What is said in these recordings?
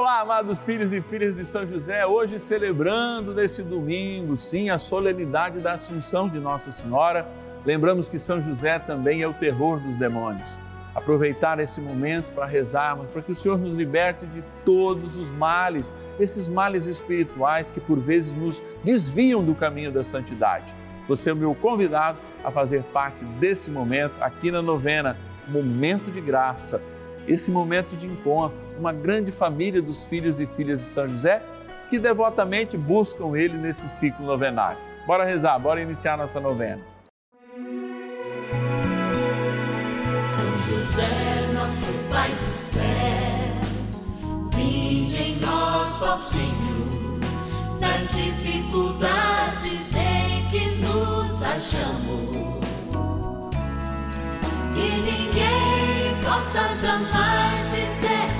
Olá, amados filhos e filhas de São José, hoje celebrando nesse domingo, sim, a solenidade da Assunção de Nossa Senhora. Lembramos que São José também é o terror dos demônios. Aproveitar esse momento para rezarmos, para que o Senhor nos liberte de todos os males, esses males espirituais que por vezes nos desviam do caminho da santidade. Você é o meu convidado a fazer parte desse momento aqui na novena, Momento de Graça esse momento de encontro, uma grande família dos filhos e filhas de São José que devotamente buscam ele nesse ciclo novenário. Bora rezar, bora iniciar nossa novena. São José, nosso Pai do céu, vinde em nós, ó Senhor, nas dificuldades em que nos achamos. Que ninguém possa jamais dizer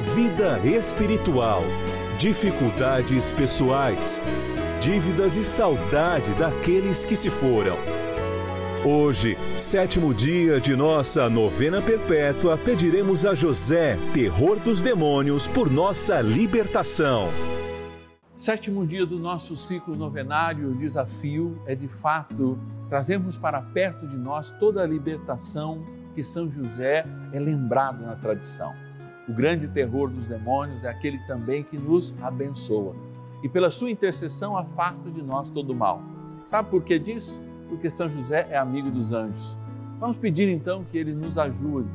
vida espiritual, dificuldades pessoais, dívidas e saudade daqueles que se foram. Hoje, sétimo dia de nossa novena perpétua, pediremos a José, terror dos demônios, por nossa libertação. Sétimo dia do nosso ciclo novenário, o desafio é de fato trazermos para perto de nós toda a libertação que São José é lembrado na tradição. O grande terror dos demônios é aquele também que nos abençoa e pela sua intercessão afasta de nós todo o mal. Sabe por que disso? Porque São José é amigo dos anjos. Vamos pedir então que ele nos ajude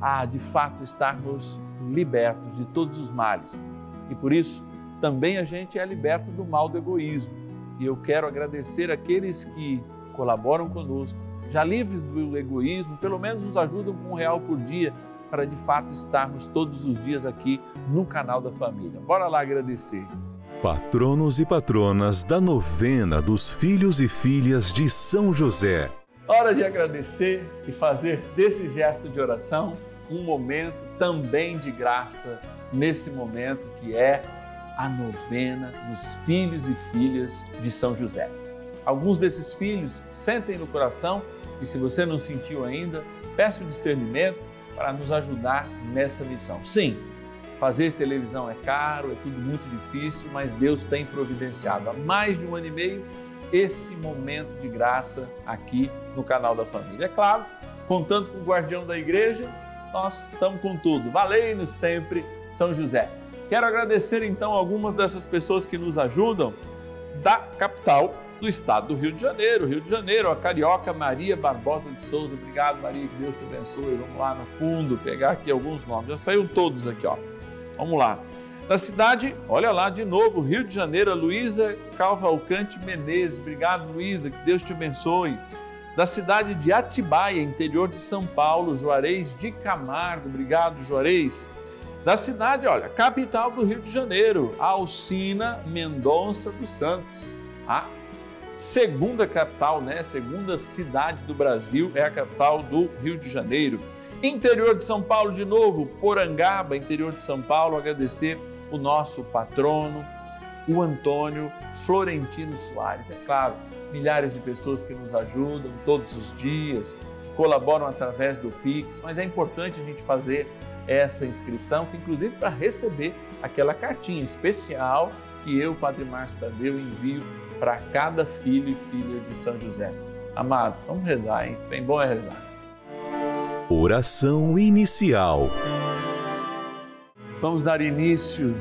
a de fato estarmos libertos de todos os males. E por isso, também a gente é liberto do mal do egoísmo. E eu quero agradecer aqueles que colaboram conosco, já livres do egoísmo, pelo menos nos ajudam com um real por dia para de fato estarmos todos os dias aqui no canal da família. Bora lá agradecer. Patronos e patronas da novena dos filhos e filhas de São José. Hora de agradecer e fazer desse gesto de oração um momento também de graça nesse momento que é a novena dos filhos e filhas de São José. Alguns desses filhos sentem no coração e se você não sentiu ainda, peço discernimento para nos ajudar nessa missão. Sim, fazer televisão é caro, é tudo muito difícil, mas Deus tem providenciado há mais de um ano e meio esse momento de graça aqui no canal da família. É claro, contando com o guardião da igreja, nós estamos com tudo. Valei-nos sempre, São José. Quero agradecer então algumas dessas pessoas que nos ajudam da capital do estado do Rio de Janeiro. Rio de Janeiro, a carioca Maria Barbosa de Souza. Obrigado, Maria, que Deus te abençoe. Vamos lá no fundo pegar aqui alguns nomes. Já saíram todos aqui, ó. Vamos lá. Da cidade, olha lá de novo, Rio de Janeiro, a Luísa Calvalcante Menezes. Obrigado, Luísa, que Deus te abençoe. Da cidade de Atibaia, interior de São Paulo, Juarez de Camargo. Obrigado, Juarez. Da cidade, olha, capital do Rio de Janeiro, Alcina Mendonça dos Santos. Ah, segunda capital, né? Segunda cidade do Brasil é a capital do Rio de Janeiro. Interior de São Paulo de novo, Porangaba, interior de São Paulo, agradecer o nosso patrono, o Antônio Florentino Soares. É claro, milhares de pessoas que nos ajudam todos os dias, colaboram através do Pix, mas é importante a gente fazer essa inscrição, que inclusive para receber aquela cartinha especial que eu, Padre Márcio Tadeu, envio para cada filho e filha de São José. Amado, vamos rezar, hein? Bem bom é rezar. Oração inicial. Vamos dar início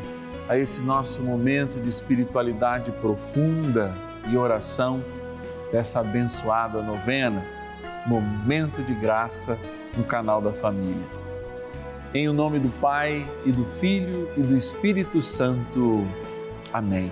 a esse nosso momento de espiritualidade profunda e oração dessa abençoada novena, Momento de Graça no canal da Família. Em o nome do Pai e do Filho e do Espírito Santo. Amém.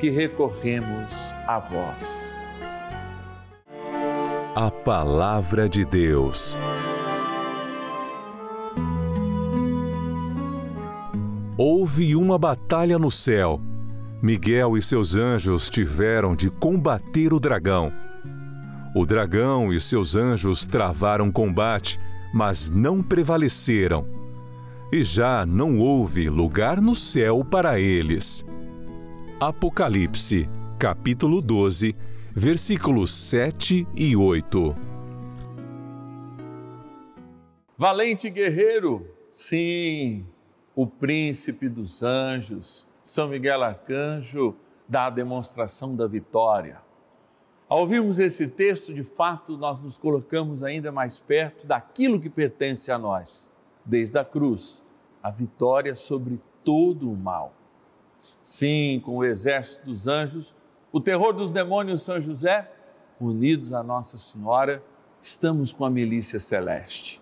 que recorremos a vós. A Palavra de Deus. Houve uma batalha no céu. Miguel e seus anjos tiveram de combater o dragão o dragão e seus anjos travaram combate, mas não prevaleceram. E já não houve lugar no céu para eles. Apocalipse, capítulo 12, versículos 7 e 8. Valente guerreiro, sim, o príncipe dos anjos, São Miguel Arcanjo, dá a demonstração da vitória ao ouvirmos esse texto, de fato, nós nos colocamos ainda mais perto daquilo que pertence a nós, desde a cruz, a vitória sobre todo o mal. Sim, com o exército dos anjos, o terror dos demônios São José, unidos a Nossa Senhora, estamos com a milícia celeste.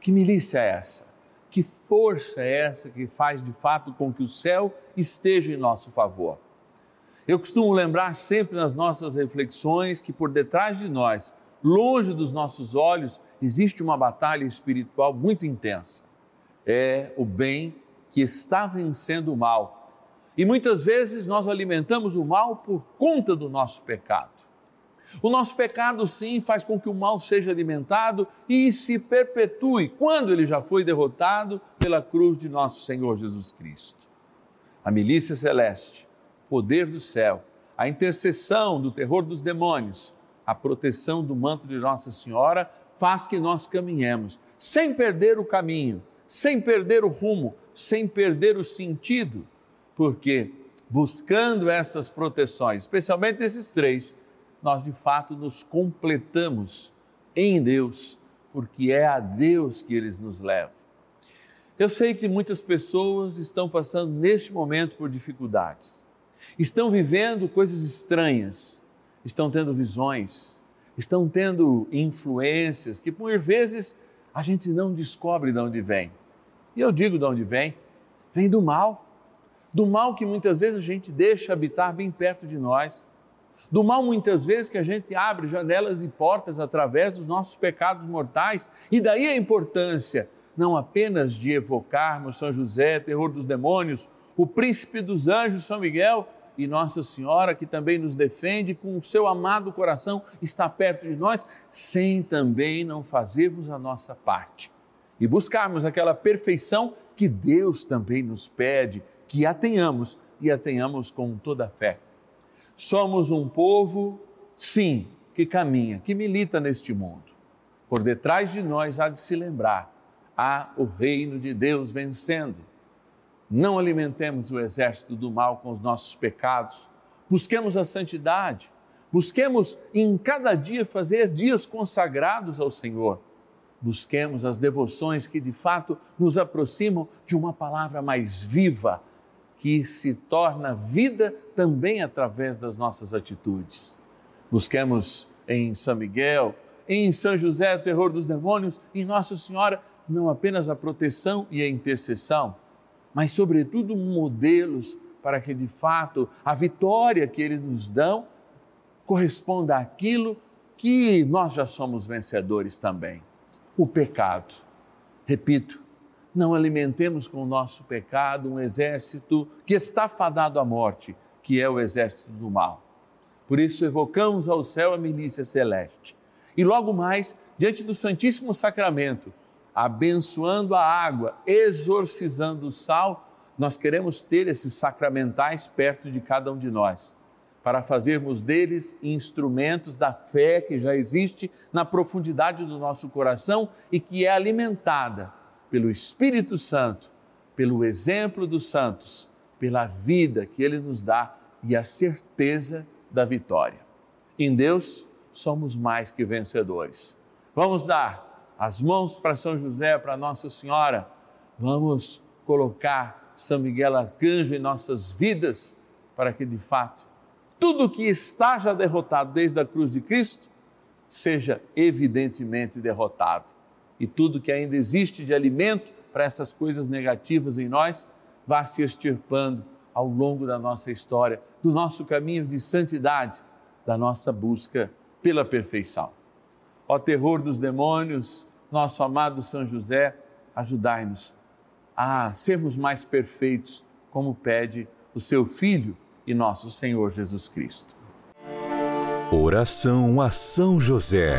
Que milícia é essa? Que força é essa que faz de fato com que o céu esteja em nosso favor? Eu costumo lembrar sempre nas nossas reflexões que por detrás de nós, longe dos nossos olhos, existe uma batalha espiritual muito intensa. É o bem que está vencendo o mal. E muitas vezes nós alimentamos o mal por conta do nosso pecado. O nosso pecado, sim, faz com que o mal seja alimentado e se perpetue quando ele já foi derrotado pela cruz de nosso Senhor Jesus Cristo. A milícia celeste poder do céu, a intercessão do terror dos demônios, a proteção do manto de Nossa Senhora faz que nós caminhemos sem perder o caminho, sem perder o rumo, sem perder o sentido, porque buscando essas proteções, especialmente esses três, nós de fato nos completamos em Deus, porque é a Deus que eles nos levam. Eu sei que muitas pessoas estão passando neste momento por dificuldades estão vivendo coisas estranhas, estão tendo visões, estão tendo influências que por vezes a gente não descobre de onde vem. E eu digo de onde vem, vem do mal. Do mal que muitas vezes a gente deixa habitar bem perto de nós. Do mal muitas vezes que a gente abre janelas e portas através dos nossos pecados mortais. E daí a importância não apenas de evocarmos São José, terror dos demônios, o príncipe dos anjos, São Miguel, e Nossa Senhora, que também nos defende com o seu amado coração, está perto de nós, sem também não fazermos a nossa parte e buscarmos aquela perfeição que Deus também nos pede que a tenhamos e a tenhamos com toda a fé. Somos um povo, sim, que caminha, que milita neste mundo. Por detrás de nós há de se lembrar, há o reino de Deus vencendo. Não alimentemos o exército do mal com os nossos pecados. Busquemos a santidade. Busquemos em cada dia fazer dias consagrados ao Senhor. Busquemos as devoções que de fato nos aproximam de uma palavra mais viva, que se torna vida também através das nossas atitudes. Busquemos em São Miguel, em São José, o terror dos demônios, em Nossa Senhora, não apenas a proteção e a intercessão, mas, sobretudo, modelos para que, de fato, a vitória que eles nos dão corresponda àquilo que nós já somos vencedores também: o pecado. Repito, não alimentemos com o nosso pecado um exército que está fadado à morte, que é o exército do mal. Por isso, evocamos ao céu a milícia celeste. E logo mais, diante do Santíssimo Sacramento, abençoando a água, exorcizando o sal, nós queremos ter esses sacramentais perto de cada um de nós, para fazermos deles instrumentos da fé que já existe na profundidade do nosso coração e que é alimentada pelo Espírito Santo, pelo exemplo dos santos, pela vida que ele nos dá e a certeza da vitória. Em Deus somos mais que vencedores. Vamos dar as mãos para São José, para Nossa Senhora. Vamos colocar São Miguel Arcanjo em nossas vidas, para que de fato tudo que está já derrotado desde a cruz de Cristo seja evidentemente derrotado e tudo que ainda existe de alimento para essas coisas negativas em nós vá se extirpando ao longo da nossa história, do nosso caminho de santidade, da nossa busca pela perfeição. Ó terror dos demônios, nosso amado São José, ajudai-nos a sermos mais perfeitos, como pede o seu Filho e nosso Senhor Jesus Cristo. Oração a São José.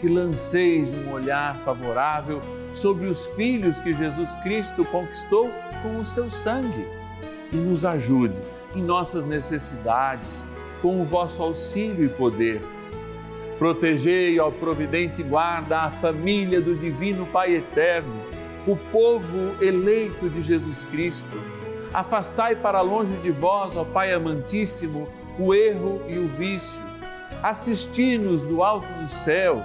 que lanceis um olhar favorável sobre os filhos que Jesus Cristo conquistou com o seu sangue e nos ajude em nossas necessidades com o vosso auxílio e poder. Protegei, ó providente guarda, a família do Divino Pai Eterno, o povo eleito de Jesus Cristo. Afastai para longe de vós, ó Pai amantíssimo, o erro e o vício. Assisti-nos do alto do céu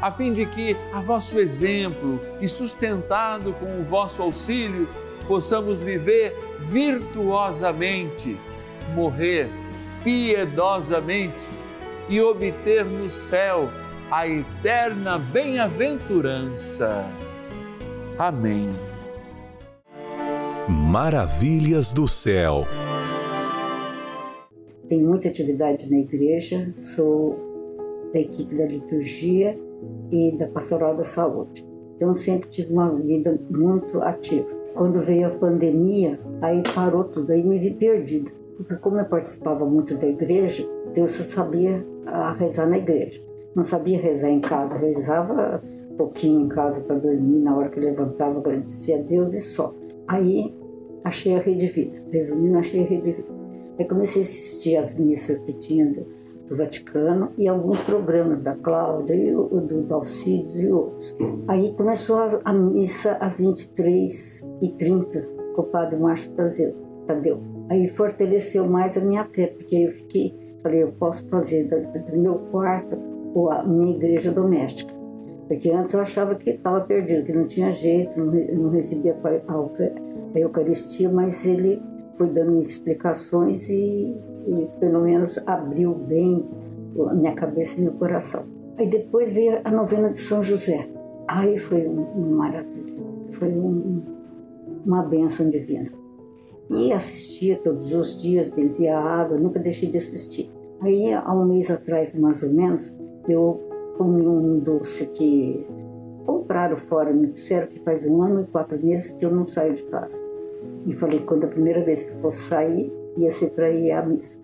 a fim de que, a vosso exemplo e sustentado com o vosso auxílio, possamos viver virtuosamente, morrer piedosamente e obter no céu a eterna bem-aventurança. Amém. Maravilhas do céu. Tenho muita atividade na igreja, sou da equipe da liturgia e da pastoral da saúde. Então, sempre tive uma vida muito ativa. Quando veio a pandemia, aí parou tudo, aí me vi perdida. Porque como eu participava muito da igreja, Deus só sabia rezar na igreja. Não sabia rezar em casa, rezava um pouquinho em casa para dormir, na hora que levantava, agradecia a Deus e só. Aí achei a Rede Vida, resumindo, achei a Rede Vida. Aí comecei a assistir as missas que tinha do Vaticano e alguns programas da Cláudia e o, do Dalcides e outros. Aí começou a, a missa às 23h30 com o padre Márcio Tadeu. Aí fortaleceu mais a minha fé, porque eu fiquei, falei, eu posso fazer do, do meu quarto a minha igreja doméstica. Porque antes eu achava que estava perdido, que não tinha jeito, não, não recebia a, a Eucaristia, mas ele foi dando explicações e, e pelo menos abriu bem a minha cabeça e meu coração. Aí depois veio a novena de São José. Aí foi um, um maravilha, foi um, uma bênção divina. E assistia todos os dias, benzia a água, nunca deixei de assistir. Aí, há um mês atrás, mais ou menos, eu comi um doce que compraram fora, me disseram que faz um ano e quatro meses que eu não saio de casa. E falei quando a primeira vez que fosse sair, ia ser para ir à missa.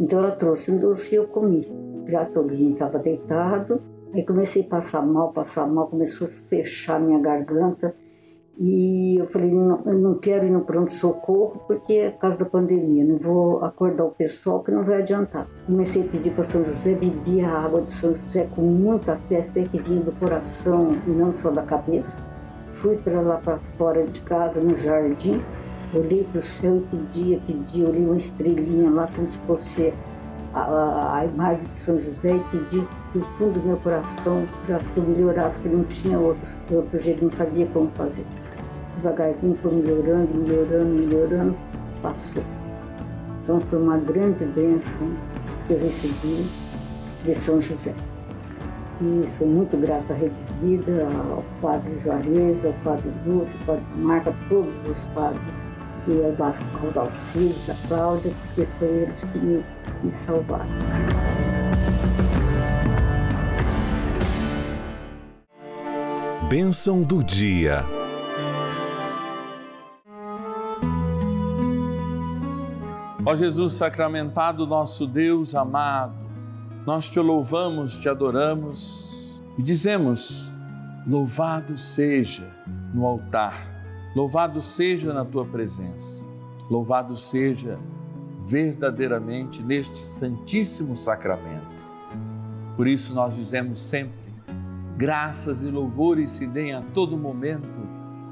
Então ela trouxe um doce e eu comi. Já todo mundo estava deitado, aí comecei a passar mal, passar mal, começou a fechar minha garganta. E eu falei, não, eu não quero ir no pronto-socorro porque é por causa da pandemia, não vou acordar o pessoal que não vai adiantar. Comecei a pedir para São José, bebi a água de São José com muita fé, fé que vinha do coração e não só da cabeça. Fui para lá para fora de casa, no jardim, olhei para o céu e pedia, pedia, olhei uma estrelinha lá como se fosse a, a, a imagem de São José e pedi do fundo do meu coração para que eu melhorasse, que não tinha outro, outro jeito, não sabia como fazer. Devagarzinho foi melhorando, melhorando, melhorando, passou. Então foi uma grande bênção que eu recebi de São José. E sou muito grata à Rede Vida, ao Padre Juarez, ao Padre Lúcio, ao Padre Marca, a todos os padres e ao Dalcides, a Cláudia, porque foi eles que me, me salvaram. Bênção do dia. Ó Jesus sacramentado, nosso Deus amado, nós te louvamos, te adoramos e dizemos: louvado seja no altar, louvado seja na tua presença, louvado seja verdadeiramente neste Santíssimo Sacramento. Por isso nós dizemos sempre: graças e louvores se deem a todo momento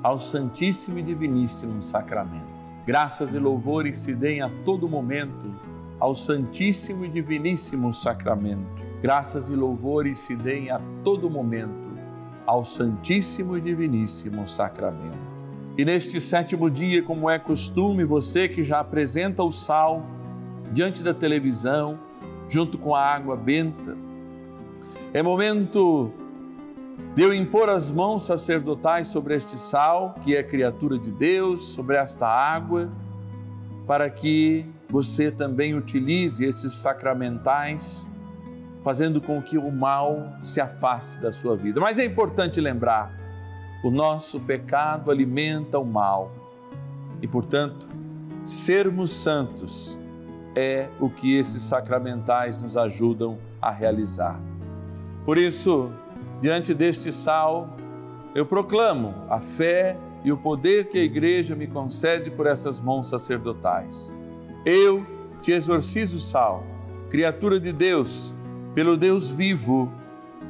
ao Santíssimo e Diviníssimo Sacramento. Graças e louvores se deem a todo momento ao Santíssimo e Diviníssimo Sacramento. Graças e louvores se deem a todo momento ao Santíssimo e Diviníssimo Sacramento. E neste sétimo dia, como é costume, você que já apresenta o sal diante da televisão, junto com a água benta, é momento de eu impor as mãos sacerdotais sobre este sal, que é criatura de Deus, sobre esta água, para que você também utilize esses sacramentais, fazendo com que o mal se afaste da sua vida. Mas é importante lembrar: o nosso pecado alimenta o mal e, portanto, sermos santos é o que esses sacramentais nos ajudam a realizar. Por isso, diante deste sal, eu proclamo a fé e o poder que a igreja me concede por essas mãos sacerdotais. Eu te exorcizo, sal, criatura de Deus, pelo Deus vivo,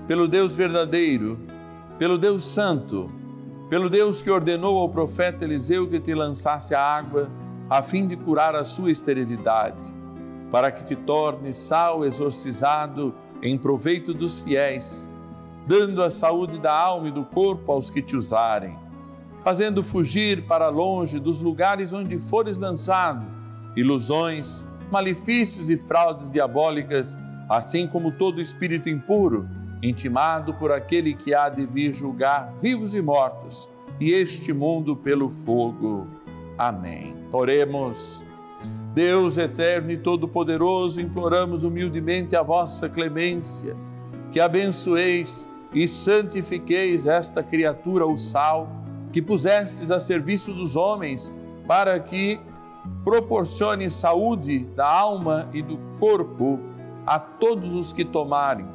pelo Deus verdadeiro, pelo Deus santo, pelo Deus que ordenou ao profeta Eliseu que te lançasse a água, a fim de curar a sua esterilidade, para que te torne sal exorcizado em proveito dos fiéis dando a saúde da alma e do corpo aos que te usarem, fazendo fugir para longe dos lugares onde fores lançado ilusões, malefícios e fraudes diabólicas, assim como todo espírito impuro, intimado por aquele que há de vir julgar vivos e mortos, e este mundo pelo fogo. Amém. Oremos. Deus eterno e todo-poderoso, imploramos humildemente a vossa clemência, que abençoeis e santifiqueis esta criatura, o sal, que pusestes a serviço dos homens, para que proporcione saúde da alma e do corpo a todos os que tomarem,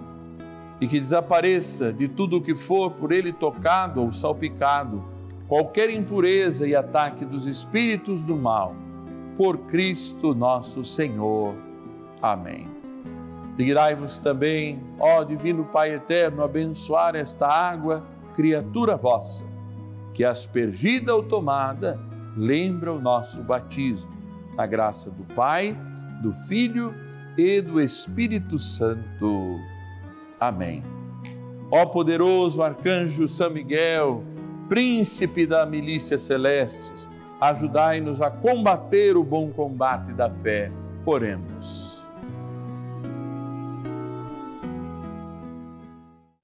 e que desapareça de tudo o que for por ele tocado ou salpicado, qualquer impureza e ataque dos espíritos do mal, por Cristo nosso Senhor. Amém. Digrai-vos também, ó Divino Pai Eterno, abençoar esta água, criatura vossa, que aspergida ou tomada, lembra o nosso batismo. Na graça do Pai, do Filho e do Espírito Santo. Amém. Ó poderoso arcanjo São Miguel, príncipe da milícia celestes, ajudai-nos a combater o bom combate da fé. Oremos.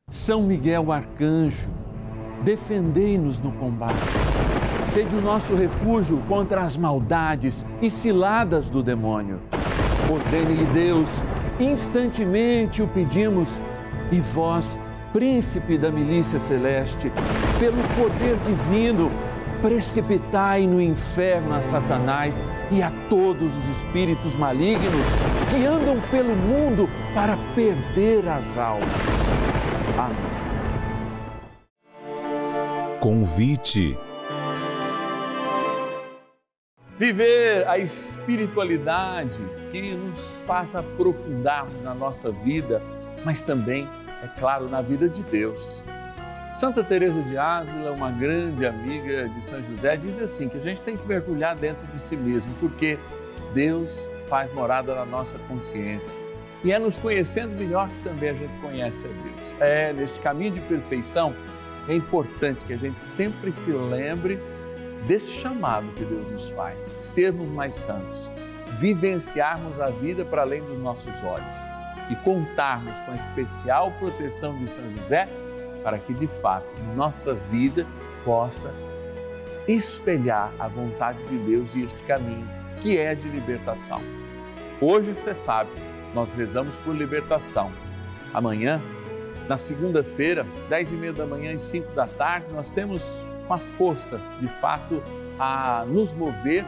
São Miguel Arcanjo, defendei-nos no combate. Sede o nosso refúgio contra as maldades e ciladas do demônio. Ordene-lhe Deus, instantemente o pedimos, e vós, príncipe da milícia celeste, pelo poder divino, precipitai no inferno a Satanás e a todos os espíritos malignos que andam pelo mundo para perder as almas. Amém. Convite. Viver a espiritualidade que nos faz aprofundarmos na nossa vida, mas também, é claro, na vida de Deus. Santa Teresa de Ávila, uma grande amiga de São José, diz assim que a gente tem que mergulhar dentro de si mesmo, porque Deus faz morada na nossa consciência e é nos conhecendo melhor que também a gente conhece a Deus. É neste caminho de perfeição é importante que a gente sempre se lembre desse chamado que Deus nos faz, sermos mais santos, vivenciarmos a vida para além dos nossos olhos e contarmos com a especial proteção de São José para que de fato nossa vida possa espelhar a vontade de Deus e este caminho que é de libertação. Hoje você sabe nós rezamos por libertação. Amanhã, na segunda-feira, dez e meia da manhã e cinco da tarde, nós temos uma força, de fato, a nos mover,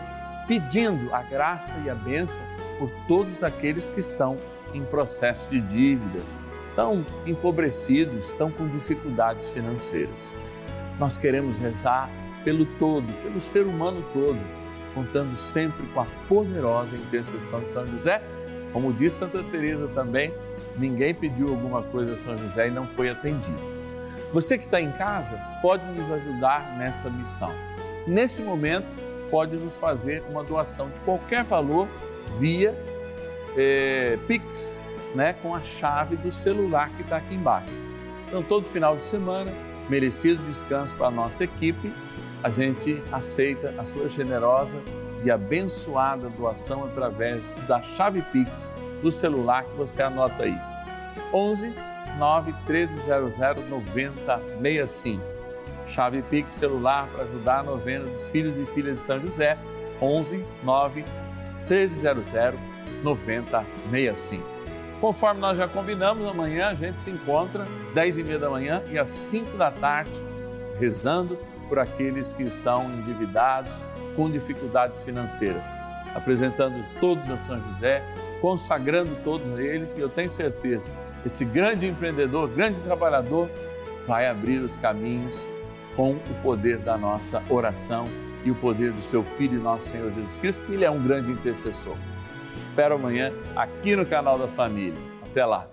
pedindo a graça e a bênção por todos aqueles que estão em processo de dívida, tão empobrecidos, estão com dificuldades financeiras. Nós queremos rezar pelo todo, pelo ser humano todo, contando sempre com a poderosa intercessão de São José como diz Santa Teresa também, ninguém pediu alguma coisa a São José e não foi atendido. Você que está em casa pode nos ajudar nessa missão. Nesse momento, pode nos fazer uma doação de qualquer valor via é, Pix, né, com a chave do celular que está aqui embaixo. Então, todo final de semana, merecido descanso para a nossa equipe, a gente aceita a sua generosa e abençoada doação através da chave Pix do celular que você anota aí. 11 9 1300 9065. Chave Pix celular para ajudar a novena dos filhos e filhas de São José. 11 9 1300 9065. Conforme nós já combinamos, amanhã a gente se encontra 10 e meia da manhã e às 5 da tarde, rezando por aqueles que estão endividados, com dificuldades financeiras, apresentando todos a São José, consagrando todos a eles, e eu tenho certeza, esse grande empreendedor, grande trabalhador, vai abrir os caminhos com o poder da nossa oração e o poder do seu Filho, nosso Senhor Jesus Cristo, porque Ele é um grande intercessor. Te espero amanhã aqui no canal da Família. Até lá.